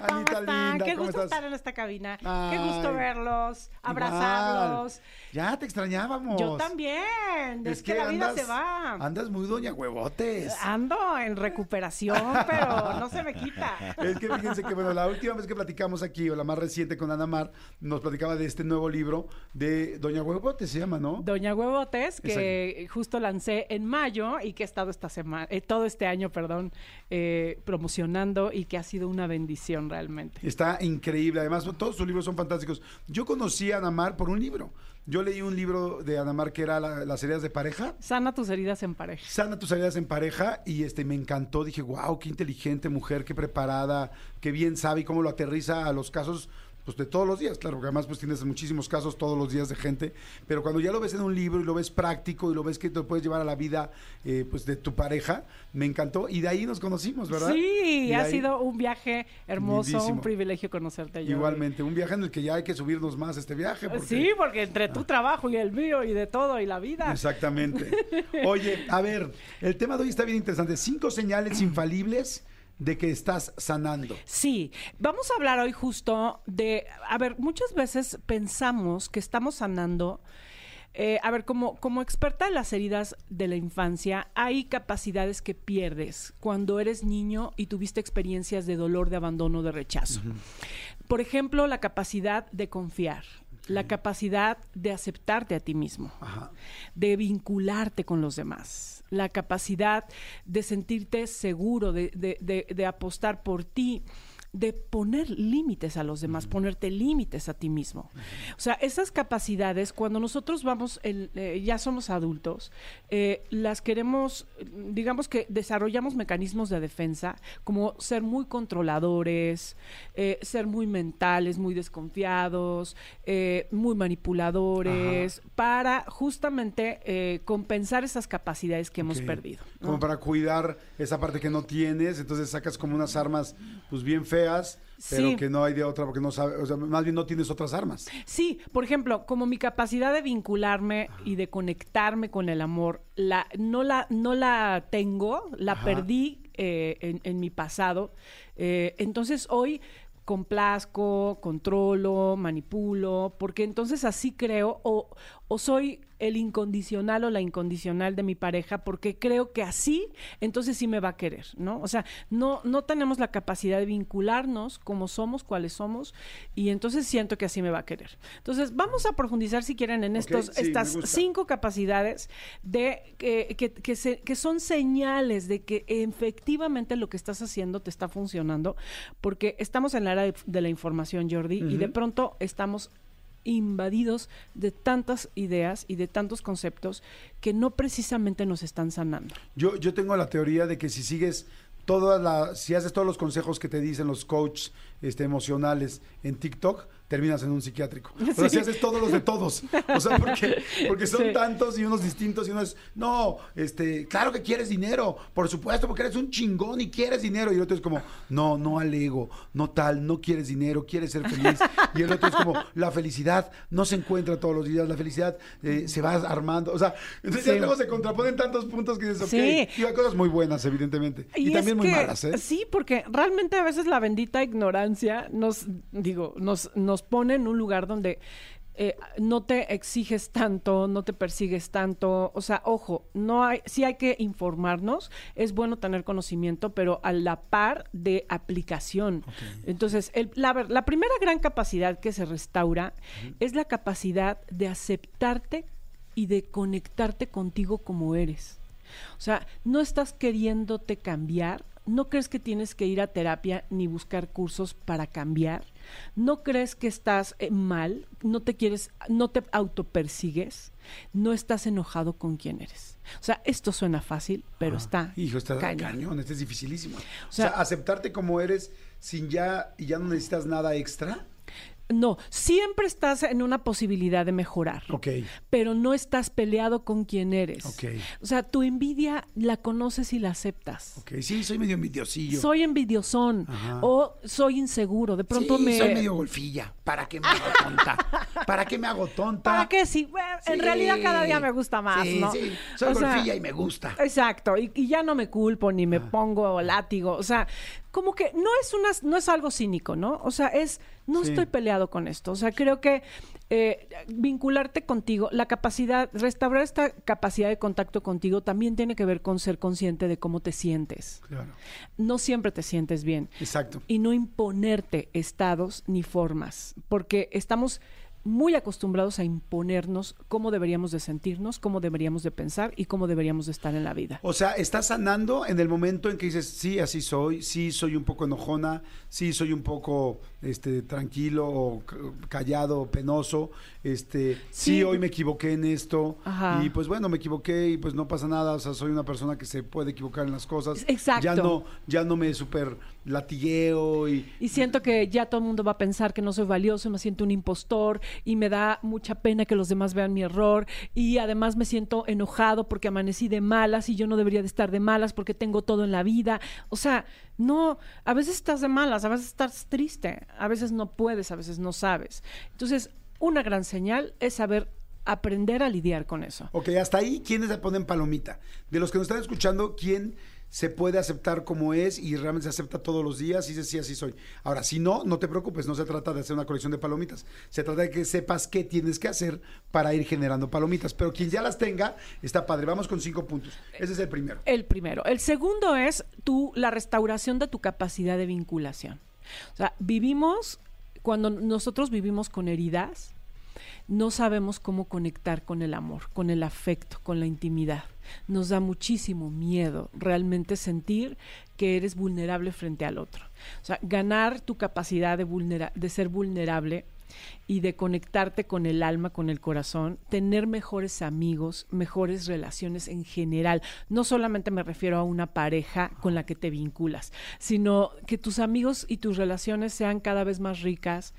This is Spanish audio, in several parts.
¿Cómo Anita están? linda, Qué ¿cómo gusto estás? estar en esta cabina. Qué Ay, gusto verlos, abrazarlos. Igual. Ya te extrañábamos. Yo también. Es, que, la vida se va. Andas muy doña huevotes. Ando en recuperación, pero no se me quita. Es que fíjense que, bueno, la última vez que platicamos aquí, o la más reciente con Ana Mar, nos platicaba de este nuevo libro de Doña Huevotes, se llama, ¿no? Doña Huevotes, que justo lancé en mayo y que he estado esta semana, eh, todo este año, perdón, eh, promocionando y que ha sido una bendición realmente. Está increíble. Además, todos sus libros son fantásticos. Yo conocí a Ana Mar por un libro. Yo leí un libro de Ana Mar que era la- Las heridas de pareja. Sana tus heridas en pareja. Sana tus heridas en pareja y este me encantó. Dije, wow, qué inteligente mujer, qué preparada, qué bien sabe y cómo lo aterriza a los casos pues de todos los días, claro, porque además pues tienes muchísimos casos todos los días de gente, pero cuando ya lo ves en un libro y lo ves práctico y lo ves que te lo puedes llevar a la vida eh, pues de tu pareja, me encantó y de ahí nos conocimos, ¿verdad? Sí, Y ha ahí- sido un viaje hermoso, Lindísimo. un privilegio conocerte. Jordi. Igualmente, un viaje en el que ya hay que subirnos más este viaje. porque- Sí, porque entre tu trabajo y el mío y de todo y la vida. Exactamente. Oye, a ver, el tema de hoy está bien interesante. Cinco señales infalibles de que estás sanando. Sí, vamos a hablar hoy justo de, a ver, muchas veces pensamos que estamos sanando. eh, a ver, como, como experta en las heridas de la infancia, hay capacidades que pierdes cuando eres niño y tuviste experiencias de dolor, de abandono, de rechazo. Por ejemplo, la capacidad de confiar, la capacidad de aceptarte a ti mismo, Ajá. de vincularte con los demás, la capacidad de sentirte seguro, de, de- de- de apostar por ti, de poner límites a los demás, ponerte límites a ti mismo. O sea, esas capacidades, cuando nosotros vamos, el- eh, ya somos adultos, eh, las queremos, digamos que desarrollamos mecanismos de defensa, como ser muy controladores, eh, ser muy mentales, muy desconfiados, muy manipuladores, para justamente compensar esas capacidades que hemos perdido. ¿no? Como para cuidar esa parte que no tienes, entonces sacas como unas armas pues bien feas, pero Sí. que no hay de otra porque no sabes, o sea, más bien no tienes otras armas. Sí, por ejemplo, como mi capacidad de vincularme y de conectarme con el amor, la, no, la, no la tengo, la Ajá. perdí eh, en, en mi pasado. Eh, entonces hoy complazco, controlo, manipulo, porque entonces así creo o, o soy el incondicional o la incondicional de mi pareja porque creo que así entonces sí me va a querer, ¿no? O sea, no no tenemos la capacidad de vincularnos como somos, cuáles somos y entonces siento que así me va a querer. Entonces, vamos a profundizar si quieren en estos sí, estas cinco capacidades de que, que, que se- que son señales de que efectivamente lo que estás haciendo te está funcionando porque estamos en la era de, de la información, Jordi, y de pronto estamos invadidos de tantas ideas y de tantos conceptos que no precisamente nos están sanando. Yo, yo tengo la teoría de que si sigues todas las, si haces todos los consejos que te dicen los coaches este, emocionales en TikTok, terminas en un psiquiátrico. O sea, Sí. si haces todos los de todos. O sea, porque, porque son Sí. tantos y unos distintos y uno es, no, este, claro que quieres dinero, por supuesto, porque eres un chingón y quieres dinero. Y el otro es como, no, no al ego, no tal, no quieres dinero, quieres ser feliz. Y el otro es como, la felicidad no se encuentra todos los días, la felicidad eh, se va armando. O sea, entonces ya luego se contraponen tantos puntos que dices, ok, y hay cosas muy buenas, evidentemente. Y, también muy que- malas, ¿eh? Sí, porque realmente a veces la bendita ignorancia nos, digo, nos, nos pone en un lugar donde eh, no te exiges tanto, no te persigues tanto. O sea, ojo, no hay, sí hay que informarnos, es bueno tener conocimiento, pero a la par de aplicación. Entonces, el- la, la primera gran capacidad que se restaura es la capacidad de aceptarte y de conectarte contigo como eres. O sea, no estás queriéndote cambiar, no crees que tienes que ir a terapia ni buscar cursos para cambiar, no crees que estás eh, mal, no te quieres, no te autopersigues, no estás enojado con quién eres. O sea, esto suena fácil, pero está Ah, Hijo, está cañón. cañón, este es dificilísimo. O sea- sea, aceptarte como eres sin ya, y ya no necesitas nada extra. No, siempre estás en una posibilidad de mejorar. Ok. Pero no estás peleado con quien eres. Ok. O sea, tu envidia la conoces y la aceptas. Ok, sí, soy medio envidiosillo. Soy envidiosón Ajá. o soy inseguro. De pronto Sí, me. soy medio golfilla. ¿Para qué me hago tonta? ¿Para qué me hago tonta? ¿Para qué? Sí, bueno, en realidad cada día me gusta más, Sí, ¿no? sí, soy O sea, golfilla y me gusta. Exacto, y, y ya no me culpo ni me Ah. pongo látigo, o sea, como que no es una, no es algo cínico, ¿no? O sea, es, no Sí. estoy peleado con esto, o sea, creo que eh, vincularte contigo, la capacidad, restaurar esta capacidad de contacto contigo también tiene que ver con ser consciente de cómo te sientes. Claro. No siempre te sientes bien Exacto. y no imponerte estados ni formas, porque estamos muy acostumbrados a imponernos cómo deberíamos de sentirnos, cómo deberíamos de pensar y cómo deberíamos de estar en la vida. O sea, estás sanando en el momento en que dices, sí, así soy, sí, soy un poco enojona, sí, soy un poco este, tranquilo o callado, penoso, este, sí. Sí. hoy me equivoqué en esto, Ajá. y pues bueno, me equivoqué y pues no pasa nada, o sea, soy una persona que se puede equivocar en las cosas. Exacto. Ya no, ya no me super latigueo y... Y siento que ya todo el mundo va a pensar que no soy valioso, me siento un impostor y me da mucha pena que los demás vean mi error y además me siento enojado porque amanecí de malas y yo no debería de estar de malas porque tengo todo en la vida. O sea, no, a veces estás de malas, a veces estás triste, a veces no puedes, a veces no sabes. Entonces, una gran señal es saber aprender a lidiar con eso. Ok, hasta ahí, ¿quiénes le ponen palomita? De los que nos están escuchando, ¿quién se puede aceptar como es y realmente se acepta todos los días y dice, sí, así soy? Ahora, si no, no te preocupes, no se trata de hacer una colección de palomitas. Se trata de que sepas qué tienes que hacer para ir generando palomitas. Pero quien ya las tenga, está padre. Vamos con cinco puntos. Ese es el primero. El primero. El segundo es tu, la restauración de tu capacidad de vinculación. O sea, vivimos, cuando nosotros vivimos con heridas, no sabemos cómo conectar con el amor, con el afecto, con la intimidad. Nos da muchísimo miedo realmente sentir que eres vulnerable frente al otro. O sea, ganar tu capacidad de, vulnera- de ser vulnerable y de conectarte con el alma, con el corazón, tener mejores amigos, mejores relaciones en general. No solamente me refiero a una pareja con la que te vinculas, sino que tus amigos y tus relaciones sean cada vez más ricas,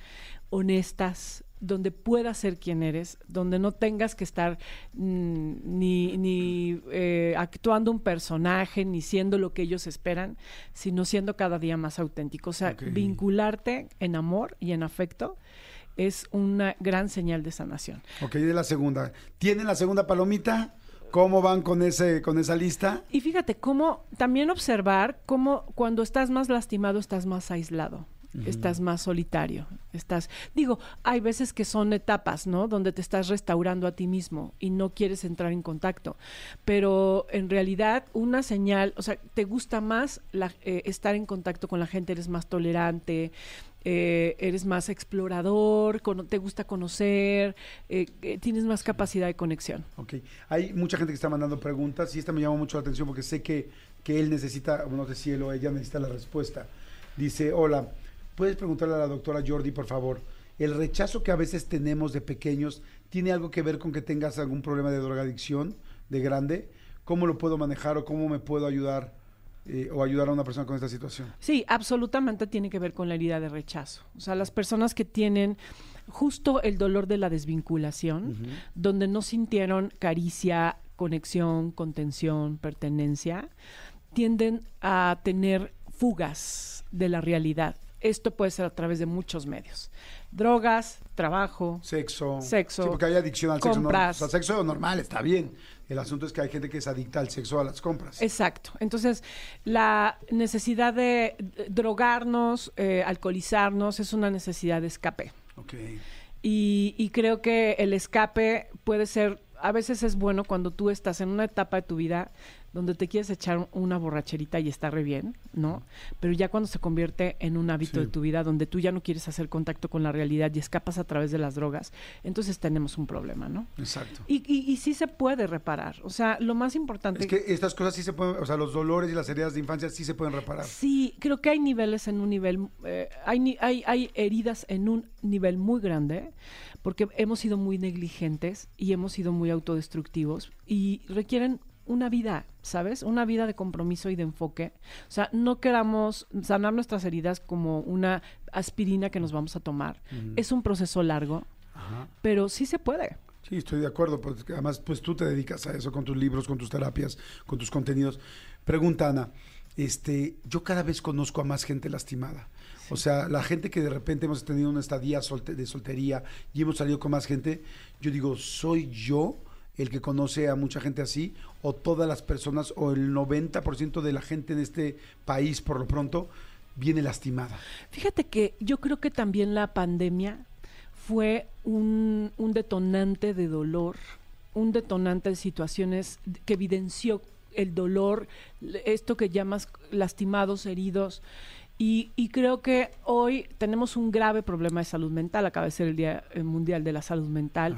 honestas, donde puedas ser quien eres, donde no tengas que estar mm, ni, ni eh, actuando un personaje, ni siendo lo que ellos esperan, sino siendo cada día más auténtico. O sea, vincularte en amor y en afecto es una gran señal de sanación. Ok, de la segunda. ¿Tienen la segunda palomita? ¿Cómo van con, ese, con esa lista? Y fíjate cómo también observar cómo cuando estás más lastimado estás más aislado. Estás más solitario, estás, digo, hay veces que son etapas, ¿no? Donde te estás restaurando a ti mismo y no quieres entrar en contacto, pero en realidad una señal, o sea, te gusta más la- eh, estar en contacto con la gente, eres más tolerante, eh, eres más explorador, cono- te gusta conocer, eh, eh, tienes más capacidad de conexión. Ok. Hay mucha gente que está mandando preguntas y esta me llama mucho la atención porque sé que, que él necesita, no sé si él o ella necesita la respuesta. Dice, hola, ¿puedes preguntarle a la doctora Jordi, por favor? ¿El rechazo que a veces tenemos de pequeños tiene algo que ver con que tengas algún problema de drogadicción de grande? ¿Cómo lo puedo manejar o cómo me puedo ayudar eh, o ayudar a una persona con esta situación? Sí, absolutamente tiene que ver con la herida de rechazo. O sea, las personas que tienen justo el dolor de la desvinculación, donde no sintieron caricia, conexión, contención, pertenencia, tienden a tener fugas de la realidad. Esto puede ser a través de muchos medios. Drogas, trabajo, Sexo. Sexo, Sí, porque hay adicción al sexo. ¿no? O sea, sexo normal está bien. El asunto es que hay gente que es adicta al sexo, a las compras. Exacto. Entonces, la necesidad de drogarnos, eh, alcoholizarnos, es una necesidad de escape. Ok. Y, y creo que el escape puede ser, a veces es bueno cuando tú estás en una etapa de tu vida donde te quieres echar una borracherita y está re bien, ¿no? Pero ya cuando se convierte en un hábito Sí. de tu vida donde tú ya no quieres hacer contacto con la realidad y escapas a través de las drogas, entonces tenemos un problema, ¿no? Exacto. Y, y, y sí se puede reparar. O sea, lo más importante... Es que estas cosas sí se pueden, o sea, los dolores y las heridas de infancia sí se pueden reparar. Sí, creo que hay niveles en un nivel, eh, hay, hay, hay heridas en un nivel muy grande, porque hemos sido muy negligentes y hemos sido muy autodestructivos y requieren una vida, ¿sabes? Una vida de compromiso y de enfoque. O sea, no queramos sanar nuestras heridas como una aspirina que nos vamos a tomar. Es un proceso largo, Ajá. pero sí se puede. Sí, estoy de acuerdo, porque además pues tú te dedicas a eso con tus libros, con tus terapias, con tus contenidos. Pregunta Ana, este, yo cada vez conozco a más gente lastimada. O sea, la gente que de repente hemos tenido una estadía solte- de soltería y hemos salido con más gente, yo digo, ¿soy yo el que conoce a mucha gente así? ¿O todas las personas, o el 90% de la gente en este país, por lo pronto, viene lastimada? Fíjate que yo creo que también la pandemia fue un, un detonante de dolor, un detonante de situaciones que evidenció el dolor, esto que llamas lastimados, heridos. Y, y creo que hoy tenemos un grave problema de salud mental, acaba de ser el Día eh, Mundial de la Salud Mental.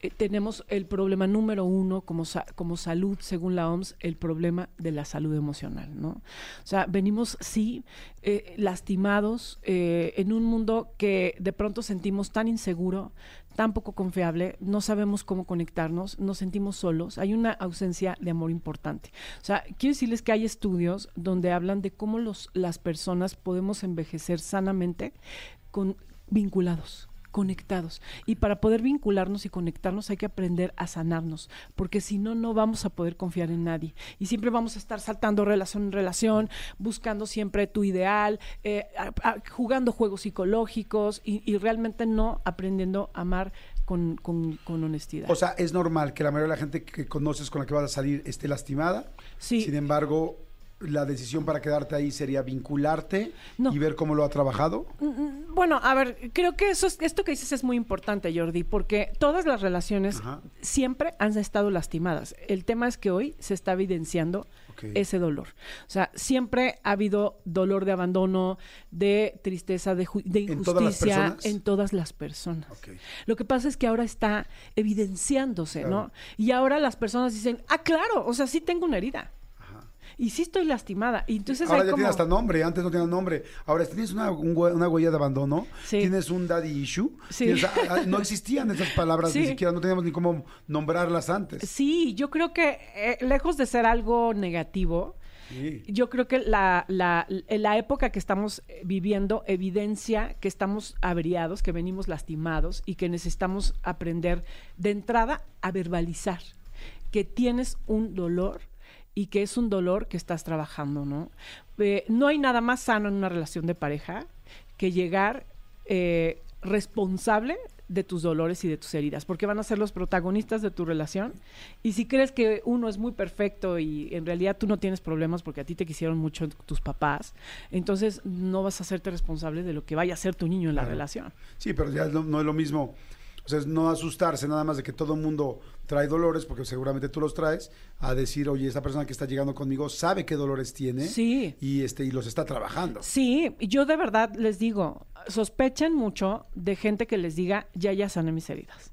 Eh, tenemos el problema número uno como, sa- como salud, según la OMS, el problema de la salud emocional, ¿no? O sea, venimos, sí, eh, lastimados eh, en un mundo que de pronto sentimos tan inseguro, tan poco confiable, no sabemos cómo conectarnos, nos sentimos solos, hay una ausencia de amor importante. O sea, quiero decirles que hay estudios donde hablan de cómo los, las personas podemos envejecer sanamente con, vinculados conectados. Y para poder vincularnos y conectarnos hay que aprender a sanarnos, porque si no, no vamos a poder confiar en nadie. Y siempre vamos a estar saltando relación en relación, buscando siempre tu ideal, eh, a- a- jugando juegos psicológicos y, y realmente no aprendiendo a amar con, con- con honestidad. O sea, es normal que la mayoría de la gente que conoces con la que vas a salir esté lastimada. Sí. Sin embargo, la decisión para quedarte ahí sería vincularte No. y ver cómo lo ha trabajado. Mm, Bueno, a ver, creo que eso es- esto que dices es muy importante, Jordi, porque todas las relaciones Ajá. siempre han estado lastimadas. El tema es que hoy se está evidenciando ese dolor. O sea, siempre ha habido dolor de abandono, de tristeza, de, ju- de ¿En todas las injusticia personas? en todas las personas. Lo que pasa es que ahora está evidenciándose, Claro. ¿no? Y ahora las personas dicen, ah, claro, o sea, sí tengo una herida. Y sí estoy lastimada. Y entonces Ahora hay ya como... tiene hasta nombre, antes no tenía nombre. Ahora, tienes una, un una huella de abandono, Sí. tienes un daddy issue, Sí. tienes- no existían esas palabras, ni siquiera no teníamos ni cómo nombrarlas antes. Sí, yo creo que eh, lejos de ser algo negativo, Sí. yo creo que la, la, la época que estamos eh, viviendo evidencia que estamos averiados, que venimos lastimados y que necesitamos aprender de entrada a verbalizar que tienes un dolor y que es un dolor que estás trabajando, ¿no? Eh, no hay nada más sano en una relación de pareja que llegar eh, responsable de tus dolores y de tus heridas, porque van a ser los protagonistas de tu relación. Y si crees que uno es muy perfecto y en realidad tú no tienes problemas porque a ti te quisieron mucho tus papás, entonces no vas a hacerte responsable de lo que vaya a ser tu niño en la Claro. relación. Sí, pero ya no, no es lo mismo. O sea, es no asustarse nada más de que todo el mundo trae dolores, porque seguramente tú los traes, a decir, oye, esta persona que está llegando conmigo sabe qué dolores tiene Sí. y, este, y los está trabajando. Sí, yo de verdad les digo, sospechen mucho de gente que les diga, ya, ya sané mis heridas.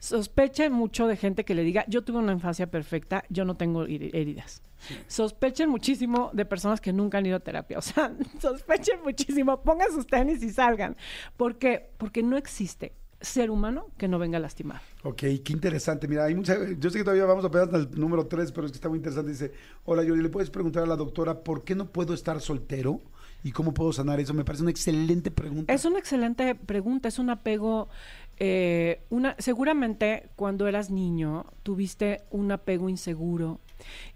Sospechen mucho de gente que le diga, yo tuve una infancia perfecta, yo no tengo heri- heridas. Sospechen muchísimo de personas que nunca han ido a terapia. O sea, sospechen muchísimo, pongan sus tenis y salgan. ¿Por qué? Porque no existe ser humano que no venga a lastimar. Ok, qué interesante. Mira, hay mucha, yo sé que todavía vamos a pegar al número 3, pero es que está muy interesante. Dice, hola Yuri, ¿le puedes preguntar a la doctora por qué no puedo estar soltero? ¿Y cómo puedo sanar eso? Me parece una excelente pregunta. Es una excelente pregunta, es un apego, eh, una, seguramente cuando eras niño tuviste un apego inseguro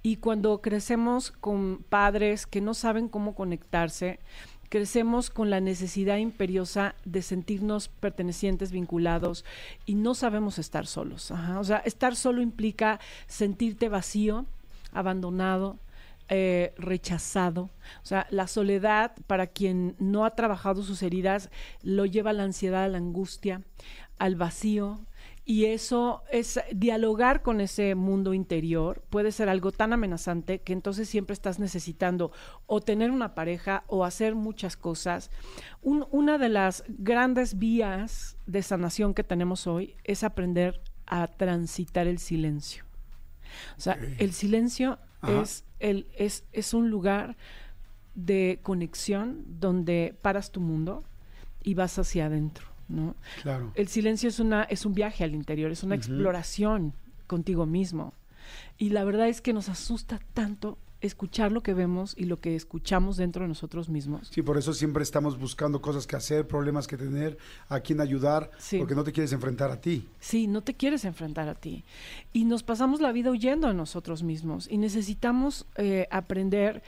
y cuando crecemos con padres que no saben cómo conectarse, crecemos con la necesidad imperiosa de sentirnos pertenecientes, vinculados y no sabemos estar solos. O sea, estar solo implica sentirte vacío, abandonado, eh, rechazado. O sea, la soledad, para quien no ha trabajado sus heridas, lo lleva a la ansiedad, a la angustia, al vacío. Y eso es dialogar con ese mundo interior puede ser algo tan amenazante que entonces siempre estás necesitando o tener una pareja o hacer muchas cosas. Un- una de las grandes vías de sanación que tenemos hoy es aprender a transitar el silencio. O sea, el silencio es, el, es, es un lugar de conexión donde paras tu mundo y vas hacia adentro, ¿no? Claro. El silencio es, una, es un viaje al interior, es una exploración contigo mismo. Y la verdad es que nos asusta tanto escuchar lo que vemos y lo que escuchamos dentro de nosotros mismos. Sí, por eso siempre estamos buscando cosas que hacer, problemas que tener, a quién ayudar, Sí. porque no te quieres enfrentar a ti. Sí, no te quieres enfrentar a ti. Y nos pasamos la vida huyendo de nosotros mismos. Y necesitamos eh, aprender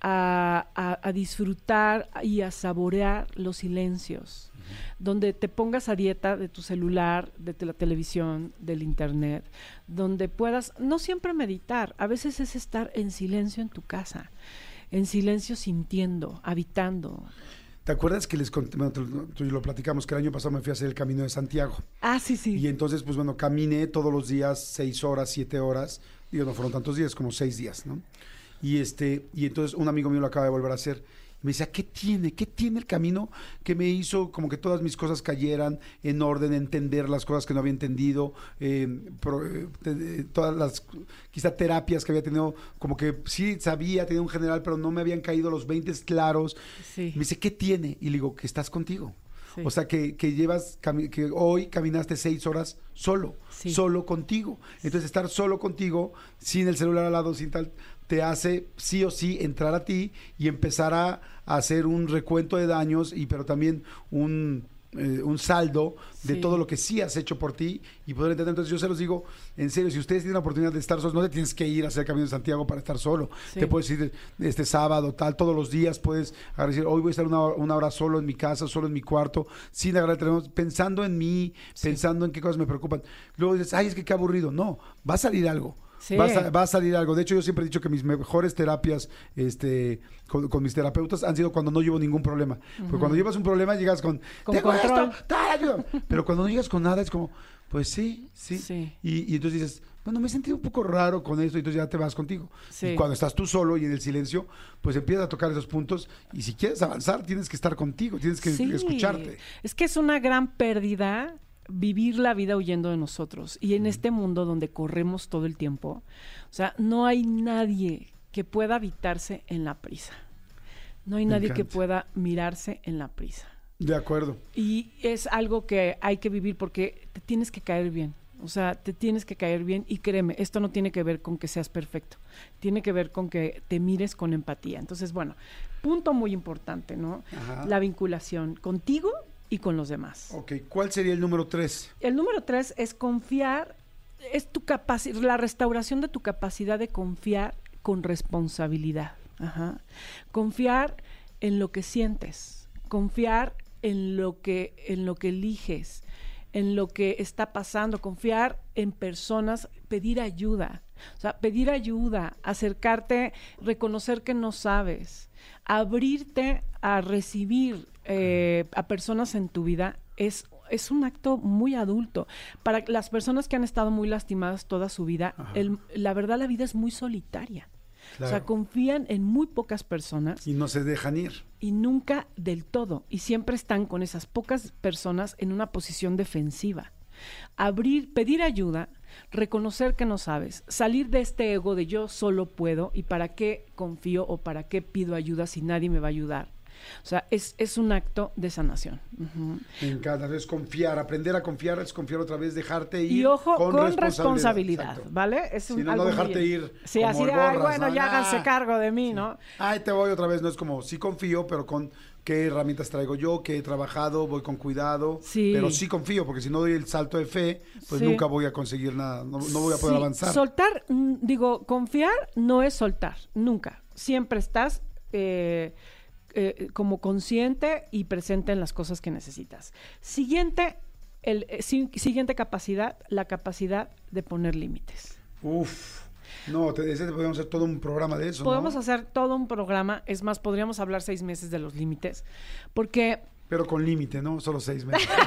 a, a- a disfrutar y a saborear los silencios. Donde te pongas a dieta de tu celular, de la televisión, del internet, donde puedas, no siempre meditar, a veces es estar en silencio en tu casa, en silencio sintiendo, habitando. ¿Te acuerdas que les conté, bueno, tú, y lo platicamos, que el año pasado me fui a hacer el Camino de Santiago? Ah, sí, sí. Y entonces, pues bueno, caminé todos los días, seis horas, siete horas. Digo, no fueron tantos días, como seis días, ¿no? Y este, y entonces un amigo mío lo acaba de volver a hacer. Me decía, ¿qué tiene? ¿Qué tiene el camino que me hizo como que todas mis cosas cayeran en orden, entender las cosas que no había entendido, eh, pro- eh, todas las quizá terapias que había tenido, como que sí sabía, tenía un general, pero no me habían caído los 20 claros. Sí. Me dice, ¿qué tiene? Y le digo, que estás contigo. Sí. O sea, que, que llevas, que hoy caminaste seis horas solo, Sí. solo contigo. Entonces, estar solo contigo, sin el celular al lado, sin tal, te hace sí o sí entrar a ti y empezar a, a hacer un recuento de daños, y pero también un, eh, un saldo de Sí. todo lo que sí has hecho por ti y poder entender. Entonces, yo se los digo, en serio, si ustedes tienen la oportunidad de estar solos, no te tienes que ir a hacer Camino de Santiago para estar solo. Sí. Te puedes ir este sábado, tal, todos los días puedes decir, hoy voy a estar una, hora- una hora solo en mi casa, solo en mi cuarto, sin agarrar el teléfono, pensando en mí, Sí. pensando en qué cosas me preocupan. Luego dices, ay, es que qué aburrido. No, va a salir algo. Sí. Va, a, sa- va a salir algo. De hecho, yo siempre he dicho que mis mejores terapias este, con, con mis terapeutas han sido cuando no llevo ningún problema. Porque cuando llevas un problema llegas con, Con "Tengo control. esto, tal, ayuda". Pero cuando no llegas con nada es como, pues sí, sí. Sí. Y, y entonces dices, bueno, me he sentido un poco raro con esto, y entonces ya te vas contigo. Sí. Y cuando estás tú solo y en el silencio, pues empiezas a tocar esos puntos. Y si quieres avanzar, tienes que estar contigo, tienes que Sí. escucharte. Es que es una gran pérdida vivir la vida huyendo de nosotros. Y en este mundo donde corremos todo el tiempo, o sea, no hay nadie que pueda habitarse en la prisa. No hay Me nadie que pueda mirarse en la prisa. De acuerdo. Y es algo que hay que vivir porque te tienes que caer bien. O sea, te tienes que caer bien y créeme, esto no tiene que ver con que seas perfecto, tiene que ver con que te mires con empatía. Entonces, bueno, punto muy importante, ¿no? Ajá. La vinculación contigo y con los demás. Ok, ¿cuál sería el número tres? El número tres es confiar, es tu capacidad, la restauración de tu capacidad de confiar con responsabilidad. Ajá. Confiar en lo que sientes, confiar en lo que, en lo que eliges, en lo que está pasando, confiar en personas, pedir ayuda. O sea, pedir ayuda, acercarte, reconocer que no sabes, abrirte a recibir eh, a personas en tu vida es, es un acto muy adulto. Para las personas que han estado muy lastimadas toda su vida, el- la verdad la vida es muy solitaria. O sea, confían en muy pocas personas Y no se dejan ir. y nunca del todo. Y siempre están con esas pocas personas en una posición defensiva. Abrir, pedir ayuda, reconocer que no sabes, salir de este ego de yo solo puedo y para qué confío o para qué pido ayuda si nadie me va a ayudar. O sea, es, es un acto de sanación. Ujú. Me encanta. Es confiar, aprender a confiar es confiar otra vez, dejarte ir. Y ojo, con, responsabilidad, responsabilidad. ¿vale? Es un, no, no algo muy- dejarte ir Sí, así de, "Ay, bueno, ¿no? ya Ya". háganse cargo de mí, ¿no? Ay, te voy otra vez. No es como, sí confío, pero con qué herramientas traigo yo, qué he trabajado, voy con cuidado. Sí. Pero sí confío, porque si no doy el salto de fe, pues Sí. nunca voy a conseguir nada, no, no voy a poder Sí, avanzar. Soltar, mm, digo, confiar no es soltar, nunca. Siempre estás eh, eh, como consciente y presente en las cosas que necesitas. Siguiente, el, eh, si- siguiente capacidad, la capacidad de poner límites. Uf. No, te, ese podemos hacer todo un programa de eso, Podemos ¿no? hacer todo un programa, es más, podríamos hablar seis meses de los límites, porque Pero con límite, ¿no? Solo seis meses.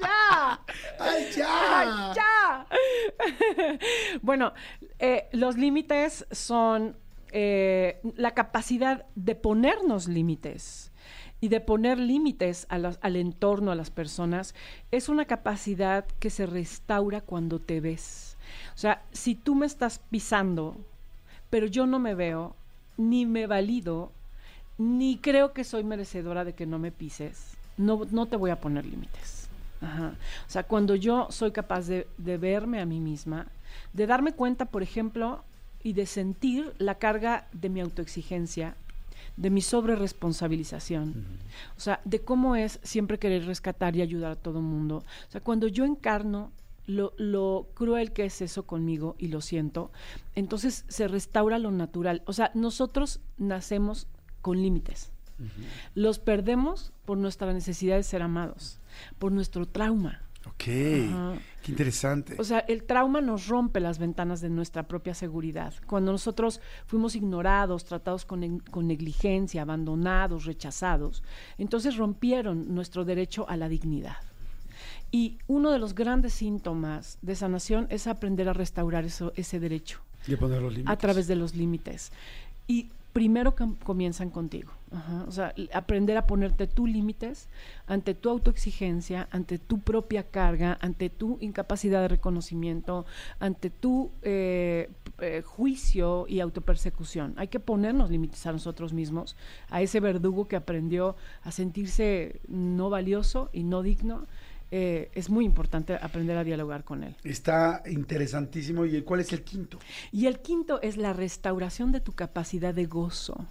¡Ya! ¡Ay, ya! ¡Ya! bueno, eh, los límites son eh, la capacidad de ponernos límites y de poner límites a al entorno, a las personas, es una capacidad que se restaura cuando te ves. O sea, si tú me estás pisando, pero yo no me veo, ni me valido, ni creo que soy merecedora de que no me pises, no, no te voy a poner límites. O sea, cuando yo soy capaz de, de verme a mí misma, de darme cuenta, por ejemplo, y de sentir la carga de mi autoexigencia, de mi sobreresponsabilización. O sea, de cómo es siempre querer rescatar y ayudar a todo el mundo. O sea, cuando yo encarno lo, lo cruel que es eso conmigo y lo siento, entonces se restaura lo natural. O sea, nosotros nacemos con límites. Los perdemos por nuestra necesidad de ser amados, por nuestro trauma. Ok, Ajá. qué interesante. O sea, el trauma nos rompe las ventanas de nuestra propia seguridad. Cuando nosotros fuimos ignorados, tratados con, con negligencia, abandonados, rechazados, entonces rompieron nuestro derecho a la dignidad. Y uno de los grandes síntomas de sanación es aprender a restaurar eso- ese derecho y poner los límites. a través de los límites. Y primero com- comienzan contigo. O sea, aprender a ponerte tú límites ante tu autoexigencia, ante tu propia carga, ante tu incapacidad de reconocimiento, ante tu eh, eh, juicio y autopersecución. Hay que ponernos límites a nosotros mismos, a ese verdugo que aprendió a sentirse no valioso y no digno. Eh, es muy importante aprender a dialogar con él. Está interesantísimo. ¿Y cuál es el quinto? Y el quinto es la restauración de tu capacidad de gozo.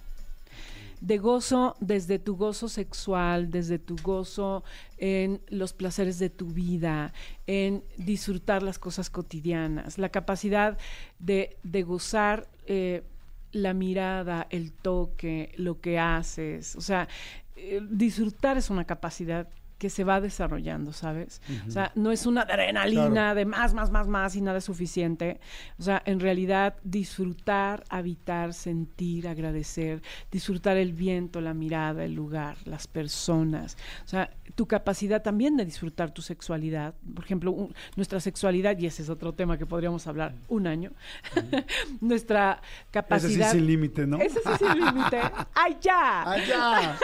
De gozo desde tu gozo sexual, desde tu gozo en los placeres de tu vida, en disfrutar las cosas cotidianas, la capacidad de, de gozar eh, la mirada, el toque, lo que haces. O sea, eh, disfrutar es una capacidad que se va desarrollando, ¿sabes? O sea, no es una adrenalina Claro. de más, más, más, más y nada es suficiente. O sea, en realidad disfrutar, habitar, sentir, agradecer, disfrutar el viento, la mirada, el lugar, las personas. O sea, tu capacidad también de disfrutar tu sexualidad. Por ejemplo, un- nuestra sexualidad, y ese es otro tema que podríamos hablar un año, nuestra Ese sí capacidad... sin límite, ¿no? Ese sí sin límite. ¡Ay, ya! ¡Allá!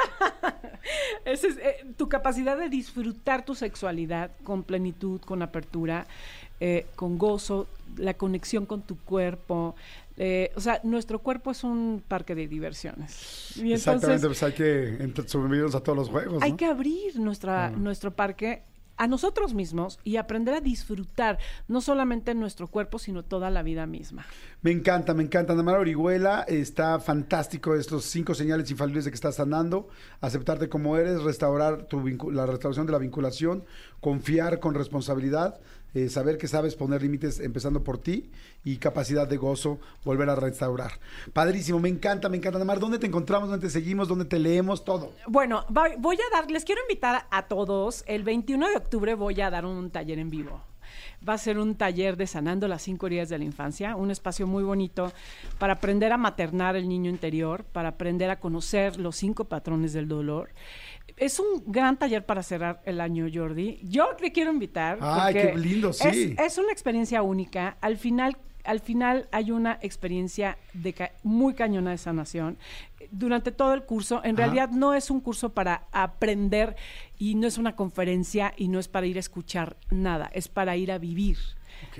Es, eh, tu capacidad de disfrutar tu sexualidad con plenitud, con apertura, eh, con gozo, la conexión con tu cuerpo. eh, o sea, nuestro cuerpo es un parque de diversiones. Y Exactamente, entonces pues hay que subirnos a todos los juegos, hay ¿no? que abrir nuestra, nuestro parque a nosotros mismos y aprender a disfrutar no solamente nuestro cuerpo, sino toda la vida misma. Me encanta, me encanta. Ana María Orihuela, está fantástico estos cinco señales infalibles de que estás sanando. Aceptarte como eres, restaurar tu la restauración de la vinculación, confiar con responsabilidad, eh, saber que sabes poner límites empezando por ti y capacidad de gozo, volver a restaurar. Padrísimo, me encanta, me encanta. Mar, ¿dónde te encontramos? ¿Dónde te seguimos? ¿Dónde te leemos? Todo. Bueno, voy a dar, les quiero invitar a todos. El 21 de octubre voy a dar un taller en vivo. Va a ser un taller de Sanando las cinco heridas de la infancia, un espacio muy bonito para aprender a maternar el niño interior, para aprender a conocer los cinco patrones del dolor. Es un gran taller para cerrar el año, Jordi. Yo te quiero invitar. Ay, qué lindo, sí. Es, es una experiencia única. Al final, al final hay una experiencia de ca- muy cañona de sanación. Durante todo el curso, en Ajá. realidad no es un curso para aprender y no es una conferencia y no es para ir a escuchar nada, es para ir a vivir,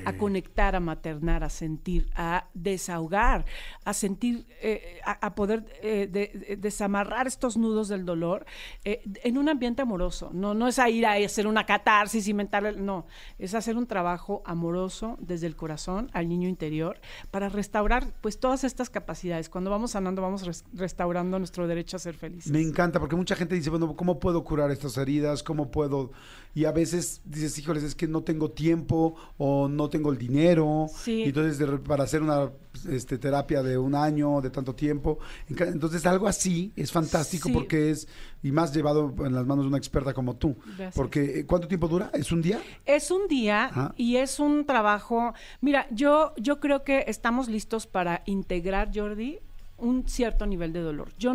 A conectar, a maternar, a sentir, a desahogar, a sentir, eh, a, a poder eh, de- de- desamarrar estos nudos del dolor eh, en un ambiente amoroso. No, no es a ir a hacer una catarsis, inventar, no, es hacer un trabajo amoroso desde el corazón al niño interior para restaurar pues todas estas capacidades. Cuando vamos sanando, vamos res- restaurando nuestro derecho a ser felices. Me encanta porque mucha gente dice, bueno, ¿cómo puedo curar estas heridas? ¿Cómo puedo? Y a veces dices, híjoles, es que no tengo tiempo o no tengo el dinero. Sí. Entonces, de para hacer una este, terapia de un año, de tanto tiempo. Entonces, algo así es fantástico Sí. porque es, y más llevado en las manos de una experta como tú. Gracias. Porque, eh, ¿cuánto tiempo dura? ¿Es un día? Es un día Ajá. y es un trabajo. Mira, yo, yo creo que estamos listos para integrar, Jordi, un cierto nivel de dolor. Yo,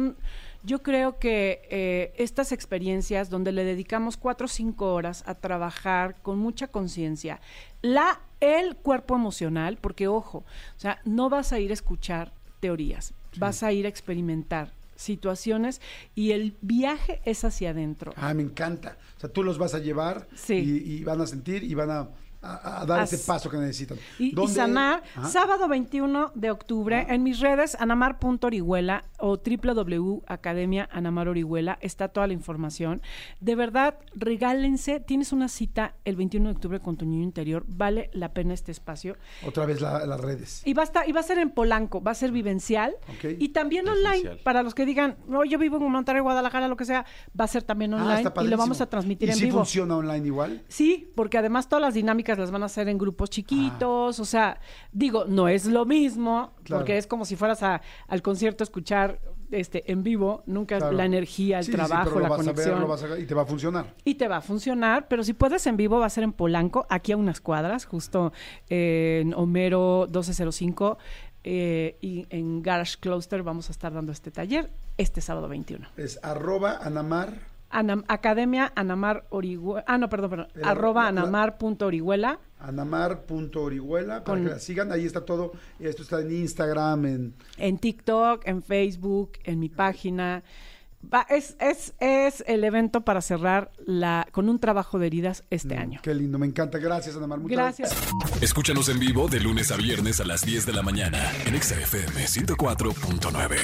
yo creo que eh, estas experiencias donde le dedicamos cuatro o cinco horas a trabajar con mucha conciencia, la el cuerpo emocional, porque ojo, o sea, no vas a ir a escuchar teorías, vas a ir a experimentar situaciones y el viaje es hacia adentro. Ah, me encanta. O sea, tú los vas a llevar Sí. y, y van a sentir y van a a, a dar As- ese paso que necesitan. Y, y sanar, sábado 21 de octubre, en mis redes, anamar.orihuela o www.academia Anamar Orihuela, está toda la información. De verdad, regálense, tienes una cita el 21 de octubre con tu niño interior, vale la pena este espacio. Otra vez la- las redes. Y va, a estar, y va a ser en Polanco, va a ser vivencial. Y también online, para los que digan, no, yo vivo en Monterrey, Guadalajara, lo que sea, va a ser también Ah, online y lo vamos a transmitir ¿Y en si vivo. funciona online igual? Sí, porque además todas las dinámicas las van a hacer en grupos chiquitos, o sea, digo, no es lo mismo, Claro. porque es como si fueras a- al concierto a escuchar este en vivo, nunca Claro. la energía, el Sí, sí, sí, trabajo, lo la vas a conexión. ver, lo vas a- y te va a funcionar. Y te va a funcionar, pero si puedes en vivo va a ser en Polanco, aquí a unas cuadras, justo eh, en Homero 1205 eh, y en Garage Closter vamos a estar dando este taller este sábado 21. Es arroba anamar. Anam- Academia Anamar Orihuela, ah no, perdón, perdón, arroba la- la- anamar.orihuela anamar.orihuela para Con- que la sigan. Ahí está todo. Esto está en Instagram, en en TikTok, en Facebook, en mi página. Va- es, es, es el evento para cerrar la, con un trabajo de heridas este año. Qué lindo, me encanta. Gracias, Anamar. Muchas Gracias. Escúchanos en vivo de lunes a viernes a las 10 de la mañana en Exa FM 104.9.